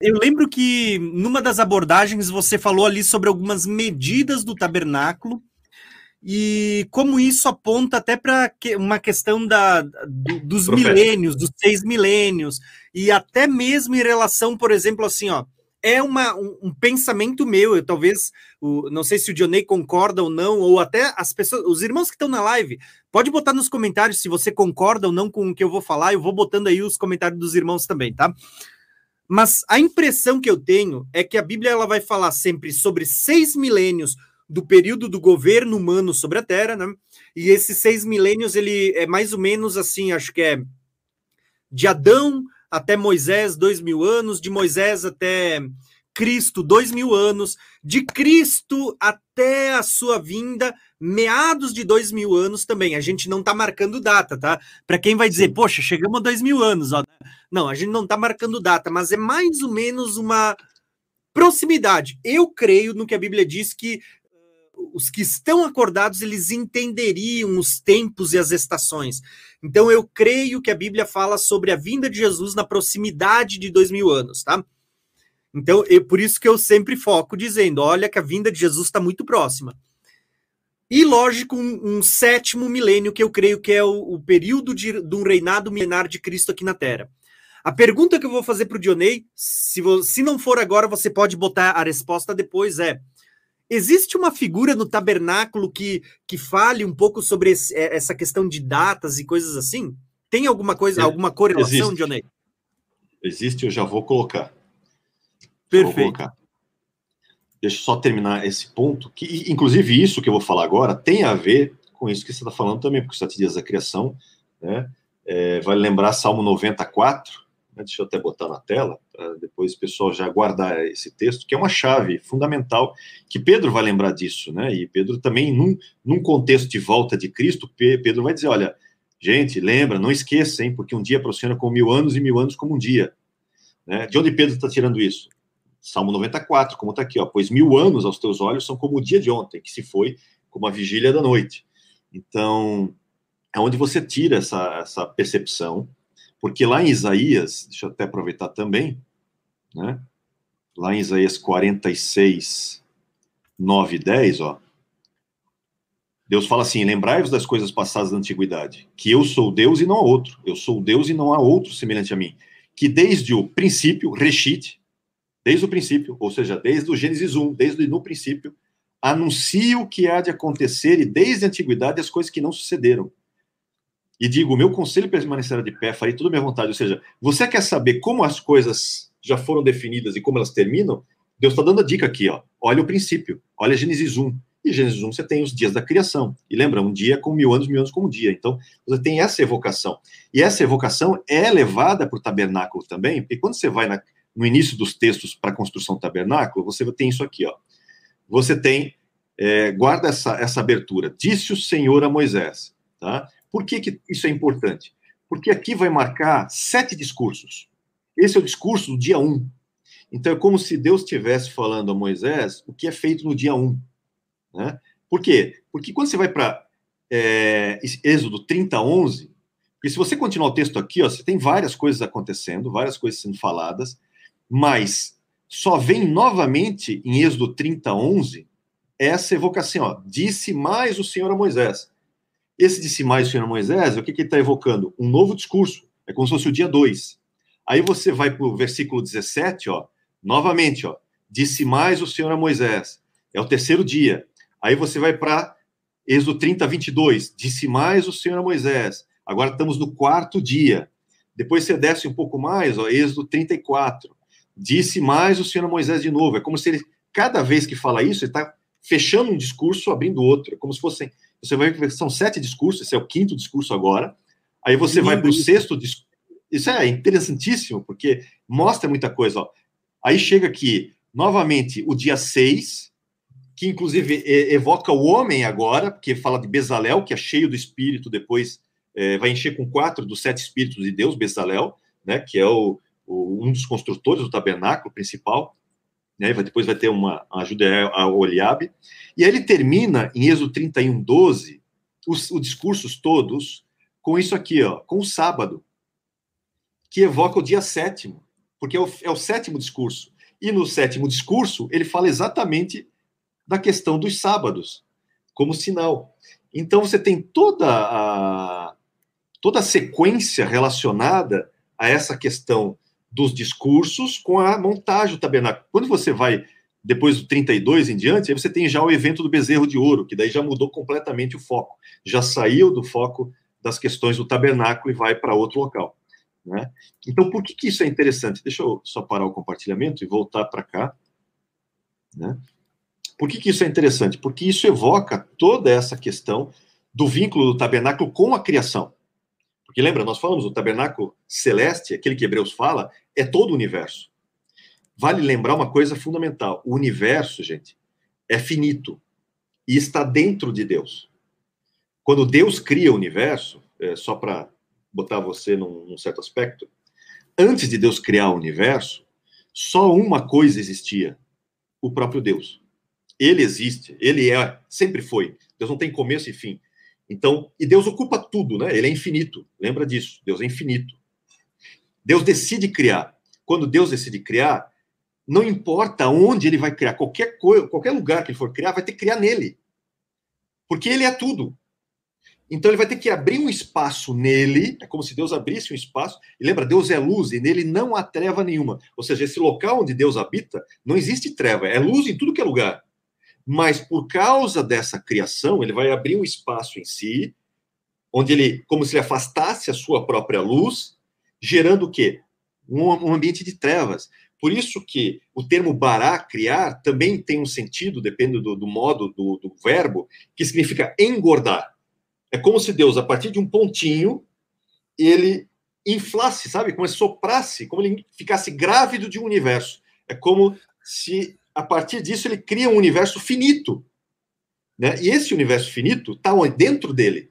Eu lembro que numa das abordagens você falou ali sobre algumas medidas do tabernáculo e como isso aponta até para uma questão da, do, dos Profeta. milênios, dos seis milênios, e até mesmo em relação, por exemplo, assim, ó, é uma, um, um pensamento meu, eu talvez, o, não sei se o Dionei concorda ou não, ou até as pessoas, os irmãos que estão na live, pode botar nos comentários se você concorda ou não com o que eu vou falar, eu vou botando aí os comentários dos irmãos também, tá? Mas a impressão que eu tenho é que a Bíblia ela vai falar sempre sobre seis milênios do período do governo humano sobre a Terra, né? E esses seis milênios, ele é mais ou menos assim, acho que é de Adão até Moisés, dois mil anos, de Moisés até Cristo, dois mil anos, de Cristo até a sua vinda, meados de dois mil anos também. A gente não está marcando data, tá? Para quem vai dizer, poxa, chegamos a dois mil anos, ó. Não, a gente não está marcando data, mas é mais ou menos uma proximidade. Eu creio no que a Bíblia diz que os que estão acordados eles entenderiam os tempos e as estações. Então eu creio que a Bíblia fala sobre a vinda de Jesus na proximidade de dois mil anos, tá? Então é por isso que eu sempre foco dizendo, olha que a vinda de Jesus está muito próxima. E lógico um, um, sétimo milênio que eu creio que é o, o período de, de, um reinado milenar de Cristo aqui na Terra. A pergunta que eu vou fazer para o Dionei, se, se não for agora, você pode botar a resposta depois, é Existe uma figura no tabernáculo que, que fale um pouco sobre esse, é, essa questão de datas e coisas assim? Tem alguma coisa, é, alguma correlação, Johnny? Existe, eu já vou colocar. Perfeito. Deixa eu só terminar esse ponto, que inclusive isso que eu vou falar agora tem a ver com isso que você está falando também, porque os sete dias da criação, né? É, vai lembrar Salmo 94, né, deixa eu até botar na tela, para depois o pessoal já guardar esse texto, que é uma chave fundamental, que Pedro vai lembrar disso, né? E Pedro também, num, num contexto de volta de Cristo, Pedro vai dizer: olha, gente, lembra, não esqueça, hein, porque um dia para o Senhor é como mil anos e mil anos como um dia. Né? De onde Pedro está tirando isso? Salmo 94, como está aqui, ó, pois mil anos aos teus olhos são como o dia de ontem, que se foi como a vigília da noite. Então, é onde você tira essa, essa percepção porque lá em Isaías, deixa eu até aproveitar também, né? Lá em Isaías 46, 9 e 10, ó. Deus fala assim: Lembrai-vos das coisas passadas da antiguidade, que eu sou Deus e não há outro. Eu sou Deus e não há outro semelhante a mim. Que desde o princípio, Reshit, desde o princípio, ou seja, desde o Gênesis 1, desde no princípio, anuncio o que há de acontecer e desde a antiguidade as coisas que não sucederam e digo, meu conselho permanecerá de pé, farei tudo a minha vontade. Ou seja, você quer saber como as coisas já foram definidas e como elas terminam? Deus está dando a dica aqui, ó. Olha o princípio, olha Gênesis 1. E Gênesis 1 você tem os dias da criação. E lembra, um dia com mil anos, mil anos como um dia. Então, você tem essa evocação. E essa evocação é levada para o tabernáculo também, porque quando você vai na, no início dos textos para a construção do tabernáculo, você tem isso aqui, ó. Você tem, é, guarda essa, essa abertura. Disse o Senhor a Moisés, tá? Por que, que isso é importante? Porque aqui vai marcar sete discursos. Esse é o discurso do dia 1. Um. Então é como se Deus estivesse falando a Moisés o que é feito no dia 1. Um, né? Por quê? Porque quando você vai para é, Êxodo 30, 11, porque se você continuar o texto aqui, ó, você tem várias coisas acontecendo, várias coisas sendo faladas, mas só vem novamente em Êxodo 30, 11 essa evocação, ó, disse mais o Senhor a Moisés. Esse disse mais o Senhor Moisés, o que, que ele está evocando? Um novo discurso. É como se fosse o dia 2. Aí você vai para o versículo 17, ó, novamente, ó, disse mais o Senhor a Moisés. É o terceiro dia. Aí você vai para Êxodo 30, 22. Disse mais o Senhor a Moisés. Agora estamos no quarto dia. Depois você desce um pouco mais, ó, Êxodo 34. Disse mais o Senhor Moisés de novo. É como se ele, cada vez que fala isso, ele está fechando um discurso, abrindo outro. É como se fossem você vai ver que são sete discursos, esse é o quinto discurso agora. Aí você vai para o sexto discurso. Isso é interessantíssimo, porque mostra muita coisa. Ó. Aí chega aqui, novamente, o dia 6, que inclusive evoca o homem agora, porque fala de Bezalel, que é cheio do espírito, depois é, vai encher com quatro dos sete espíritos de Deus, Bezalel, né, que é o, um dos construtores do tabernáculo principal né? depois vai ter uma ajuda a Oliabe. E aí ele termina em Êxodo 31, 12, os, os discursos todos com isso aqui, ó, com o sábado, que evoca o dia sétimo. porque é o, é o sétimo discurso. E no sétimo discurso, ele fala exatamente da questão dos sábados, como sinal. Então, você tem toda a, toda a sequência relacionada a essa questão dos discursos com a montagem do tabernáculo. Quando você vai depois do 32 em diante, aí você tem já o evento do bezerro de ouro, que daí já mudou completamente o foco. Já saiu do foco das questões do tabernáculo e vai para outro local. Né? Então, por que, que isso é interessante? Deixa eu só parar o compartilhamento e voltar para cá. Né? Por que, que isso é interessante? Porque isso evoca toda essa questão do vínculo do tabernáculo com a criação. Porque lembra, nós falamos, o tabernáculo celeste, aquele que Hebreus fala, é todo o universo. Vale lembrar uma coisa fundamental: o universo, gente, é finito e está dentro de Deus. Quando Deus cria o universo, é, só para botar você num, num certo aspecto, antes de Deus criar o universo, só uma coisa existia: o próprio Deus. Ele existe, ele é, sempre foi. Deus não tem começo e fim. Então, e Deus ocupa tudo, né? Ele é infinito. Lembra disso? Deus é infinito. Deus decide criar. Quando Deus decide criar, não importa onde ele vai criar, qualquer coisa, qualquer lugar que ele for criar, vai ter que criar nele. Porque ele é tudo. Então ele vai ter que abrir um espaço nele, é como se Deus abrisse um espaço. E lembra, Deus é luz e nele não há treva nenhuma. Ou seja, esse local onde Deus habita, não existe treva, é luz em tudo que é lugar mas por causa dessa criação, ele vai abrir um espaço em si, onde ele, como se ele afastasse a sua própria luz, gerando o quê? Um, um ambiente de trevas. Por isso que o termo bará, criar, também tem um sentido, depende do, do modo do, do verbo, que significa engordar. É como se Deus, a partir de um pontinho, ele inflasse, sabe? Como se soprasse, como ele ficasse grávido de um universo. É como se a partir disso, ele cria um universo finito. Né? E esse universo finito está dentro dele.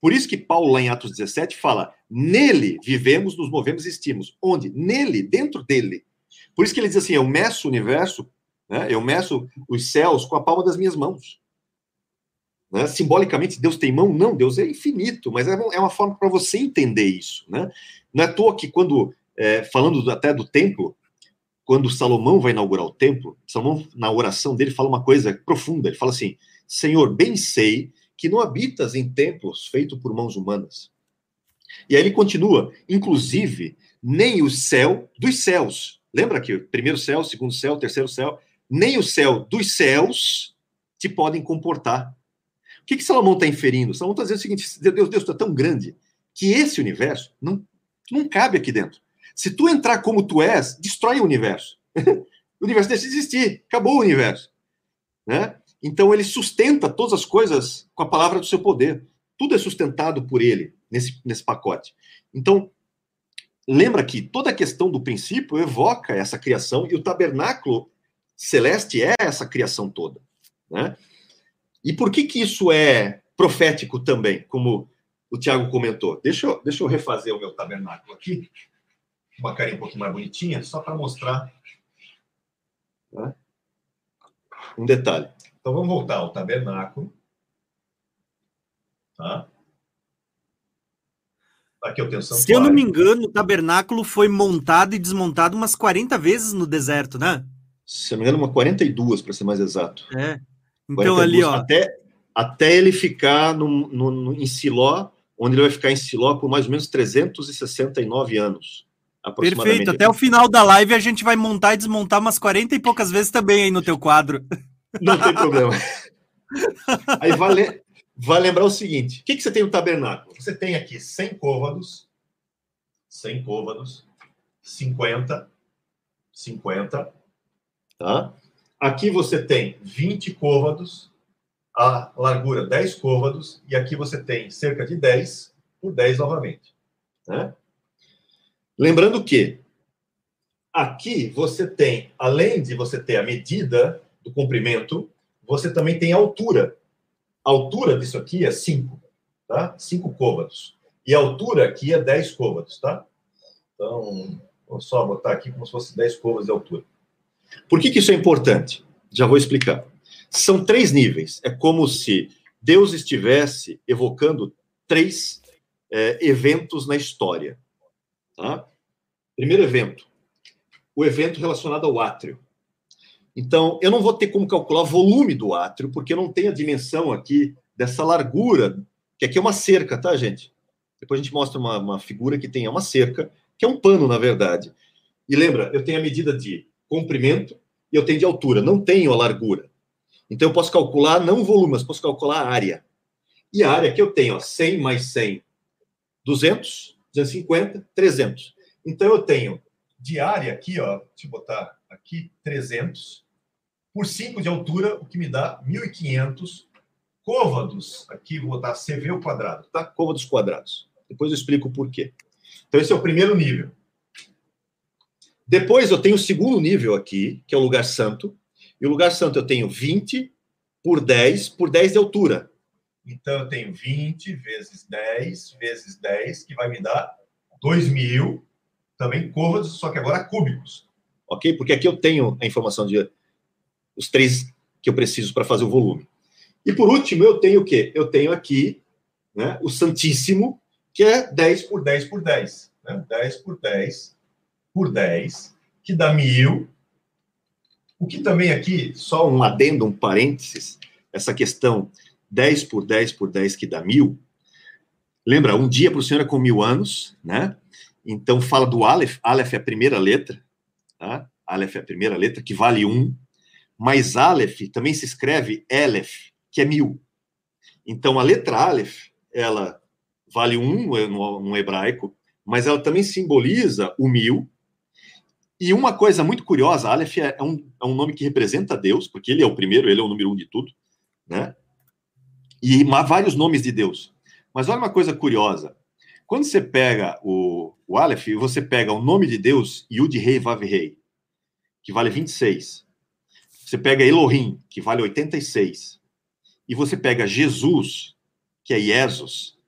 Por isso que Paulo, lá em Atos 17, fala: nele vivemos, nos movemos e existimos. Onde? Nele, dentro dele. Por isso que ele diz assim: eu meço o universo, né? eu meço os céus com a palma das minhas mãos. Né? Simbolicamente, Deus tem mão? Não, Deus é infinito, mas é uma é forma para você entender isso. Né? Não é à toa que, quando, é, falando até do templo, quando Salomão vai inaugurar o templo, Salomão, na oração dele, fala uma coisa profunda. Ele fala assim: Senhor, bem sei que não habitas em templos feitos por mãos humanas. E aí ele continua: inclusive, nem o céu dos céus. Lembra que primeiro céu, segundo céu, terceiro céu, nem o céu dos céus te podem comportar. O que, que Salomão está inferindo? Salomão está dizendo o seguinte: Deus, Deus está tão grande que esse universo não, não cabe aqui dentro. Se tu entrar como tu és, destrói o universo. o universo deixa de existir, acabou o universo. Né? Então ele sustenta todas as coisas com a palavra do seu poder. Tudo é sustentado por ele nesse, nesse pacote. Então, lembra que toda a questão do princípio evoca essa criação e o tabernáculo celeste é essa criação toda. Né? E por que, que isso é profético também, como o Tiago comentou? Deixa eu, deixa eu refazer o meu tabernáculo aqui uma carinha um pouquinho mais bonitinha, só para mostrar né? um detalhe. Então vamos voltar ao tabernáculo. Tá? Aqui eu tenho santuário. Se eu não me engano, o tabernáculo foi montado e desmontado umas 40 vezes no deserto, né? Se eu não me engano, umas 42, para ser mais exato. É. Então 42, ali, ó. Até, até ele ficar no, no, no, em Siló, onde ele vai ficar em Siló por mais ou menos 369 anos. Perfeito. Até o final da live a gente vai montar e desmontar umas 40 e poucas vezes também aí no teu quadro. Não tem problema. Aí vale, vai lembrar o seguinte: o que, que você tem no tabernáculo? Você tem aqui 100 côvados, 100 côvados, 50, 50, tá? Aqui você tem 20 côvados, a largura 10 côvados, e aqui você tem cerca de 10 por 10 novamente, né? Lembrando que aqui você tem, além de você ter a medida do comprimento, você também tem a altura. A altura disso aqui é 5, tá? 5 côvados. E a altura aqui é 10 côvados, tá? Então, vou só botar aqui como se fosse 10 côvados de altura. Por que, que isso é importante? Já vou explicar. São três níveis. É como se Deus estivesse evocando três é, eventos na história. Tá? Primeiro evento. o evento relacionado ao átrio. Então, eu não vou ter como calcular o volume do átrio, porque eu não tenho a dimensão aqui dessa largura, que aqui é uma cerca, tá, gente? Depois a gente mostra uma, uma figura que tem é uma cerca, que é um pano, na verdade. E lembra, eu tenho a medida de comprimento e eu tenho de altura, não tenho a largura. Então, eu posso calcular não volume, mas posso calcular a área. E a área que eu tenho, ó, 100 mais 100, 200, 250, 300. Então, eu tenho de área aqui, ó, deixa eu botar aqui, 300, por 5 de altura, o que me dá 1.500 côvados. Aqui vou botar CV ao quadrado, tá? Côvados quadrados. Depois eu explico o porquê. Então, esse é o primeiro nível. Depois eu tenho o segundo nível aqui, que é o lugar santo. E o lugar santo eu tenho 20 por 10 por 10 de altura. Então eu tenho 20 vezes 10 vezes 10, que vai me dar 2.000, também côvados, só que agora cúbicos. Ok? Porque aqui eu tenho a informação de os três que eu preciso para fazer o volume. E por último, eu tenho o quê? Eu tenho aqui né, o Santíssimo, que é 10 por 10 por 10. Né? 10 por 10 por 10, que dá mil. O que também aqui, só um adendo, um parênteses, essa questão 10 por 10 por 10 que dá mil. Lembra, um dia para o Senhor é com mil anos, né? Então fala do Aleph, Aleph é a primeira letra, tá? Aleph é a primeira letra, que vale um mas Aleph também se escreve Elef, que é mil. Então, a letra Aleph, ela vale um no, no hebraico, mas ela também simboliza o mil. E uma coisa muito curiosa, Aleph é um, é um nome que representa Deus, porque ele é o primeiro, ele é o número um de tudo, né? E há vários nomes de Deus. Mas olha uma coisa curiosa. Quando você pega o, o Aleph, você pega o nome de Deus, Yud Rei Vav Rei, que vale 26. Você pega Elohim, que vale 86, e você pega Jesus, que é Jesus,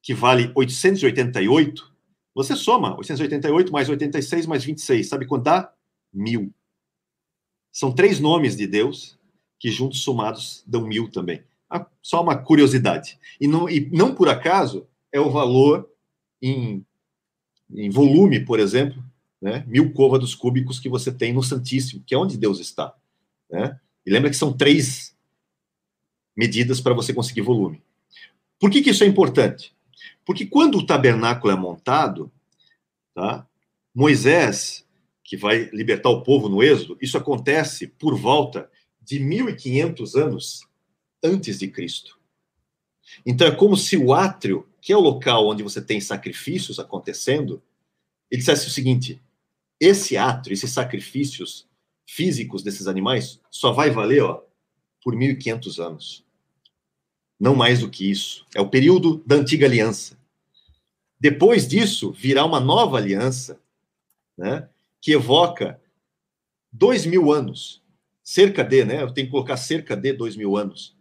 que vale 888, você soma 888 mais 86 mais 26, sabe quanto dá? Mil. São três nomes de Deus que juntos somados dão mil também. Ah, só uma curiosidade. E não, e não por acaso é o valor em, em volume, por exemplo, né, mil côvados cúbicos que você tem no Santíssimo, que é onde Deus está. Né? E lembra que são três medidas para você conseguir volume. Por que, que isso é importante? Porque quando o tabernáculo é montado, tá? Moisés, que vai libertar o povo no Êxodo, isso acontece por volta de 1500 anos antes de Cristo. Então é como se o átrio, que é o local onde você tem sacrifícios acontecendo, ele dissesse o seguinte: esse átrio, esses sacrifícios, físicos desses animais só vai valer ó, por 1.500 anos. Não mais do que isso. É o período da antiga aliança. Depois disso, virá uma nova aliança, né, que evoca dois mil anos, cerca de, né? Eu tenho que colocar cerca de dois mil anos,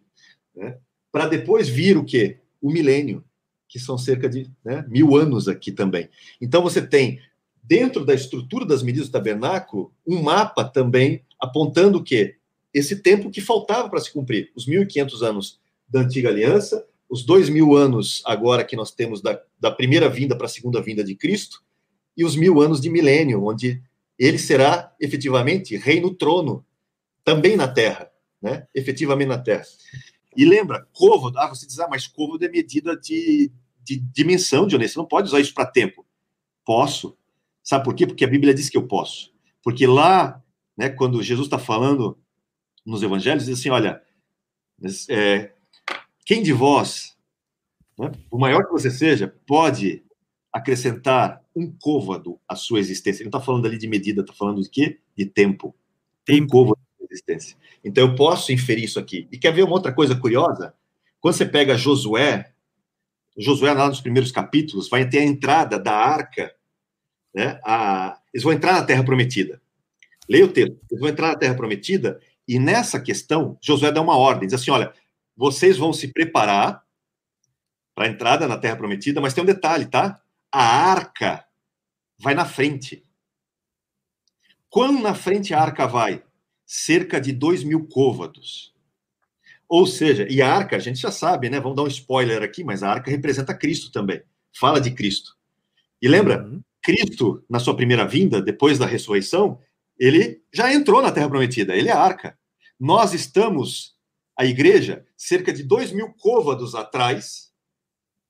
né, para depois vir o quê? O milênio, que são cerca de né, mil anos aqui também. Então você tem dentro da estrutura das medidas do tabernáculo, um mapa também apontando o quê? Esse tempo que faltava para se cumprir, os 1.500 anos da antiga aliança, os dois mil anos agora que nós temos da, da primeira vinda para a segunda vinda de Cristo, e os mil anos de milênio, onde ele será efetivamente rei no trono, também na terra, né? efetivamente na terra. E lembra, côvado, ah, você diz, ah, mas côvado é medida de, de dimensão, Dionísio, você não pode usar isso para tempo. Posso, Sabe por quê? Porque a Bíblia diz que eu posso. Porque lá, né, quando Jesus está falando nos evangelhos, diz assim: olha, é, quem de vós, né, por maior que você seja, pode acrescentar um côvado à sua existência? Ele não está falando ali de medida, está falando de quê? De tempo. Tem um côvado à sua existência. Então eu posso inferir isso aqui. E quer ver uma outra coisa curiosa? Quando você pega Josué, Josué lá nos primeiros capítulos, vai ter a entrada da arca né, a, eles vão entrar na Terra Prometida. Leia o texto. Eles vão entrar na Terra Prometida e nessa questão, Josué dá uma ordem, diz assim, olha, vocês vão se preparar para a entrada na Terra Prometida, mas tem um detalhe, tá? A arca vai na frente. Quando na frente a arca vai? Cerca de dois mil côvados. Ou seja, e a arca, a gente já sabe, né? Vamos dar um spoiler aqui, mas a arca representa Cristo também. Fala de Cristo. E lembra, uhum. Cristo, na sua primeira vinda, depois da ressurreição, ele já entrou na Terra Prometida, ele é a arca. Nós estamos, a igreja, cerca de dois mil côvados atrás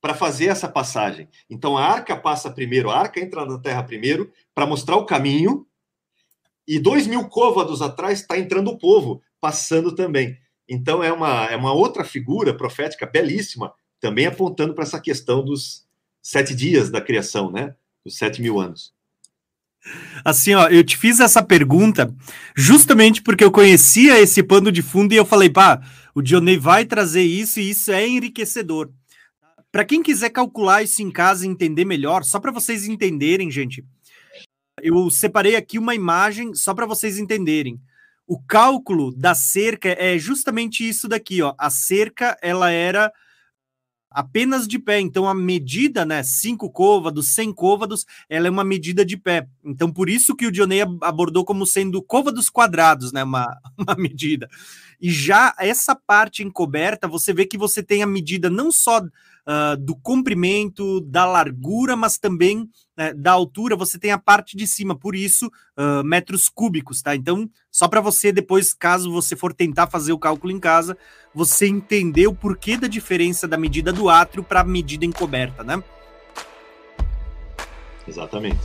para fazer essa passagem. Então a arca passa primeiro, a arca entra na Terra primeiro para mostrar o caminho, e dois mil côvados atrás está entrando o povo, passando também. Então é uma, é uma outra figura profética belíssima, também apontando para essa questão dos sete dias da criação, né? Dos sete mil anos. Assim, ó, eu te fiz essa pergunta justamente porque eu conhecia esse pano de fundo e eu falei, pá, o Dionei vai trazer isso e isso é enriquecedor. Para quem quiser calcular isso em casa e entender melhor, só para vocês entenderem, gente, eu separei aqui uma imagem só para vocês entenderem. O cálculo da cerca é justamente isso daqui, ó. A cerca ela era apenas de pé. Então a medida, né, 5 côvados, 100 côvados, ela é uma medida de pé. Então por isso que o Dionei abordou como sendo côvados quadrados, né, uma, uma medida. E já essa parte encoberta, você vê que você tem a medida não só uh, do comprimento, da largura, mas também né, da altura, você tem a parte de cima, por isso, uh, metros cúbicos, tá? Então, só para você depois, caso você for tentar fazer o cálculo em casa, você entender o porquê da diferença da medida do átrio para a medida encoberta, né? Exatamente.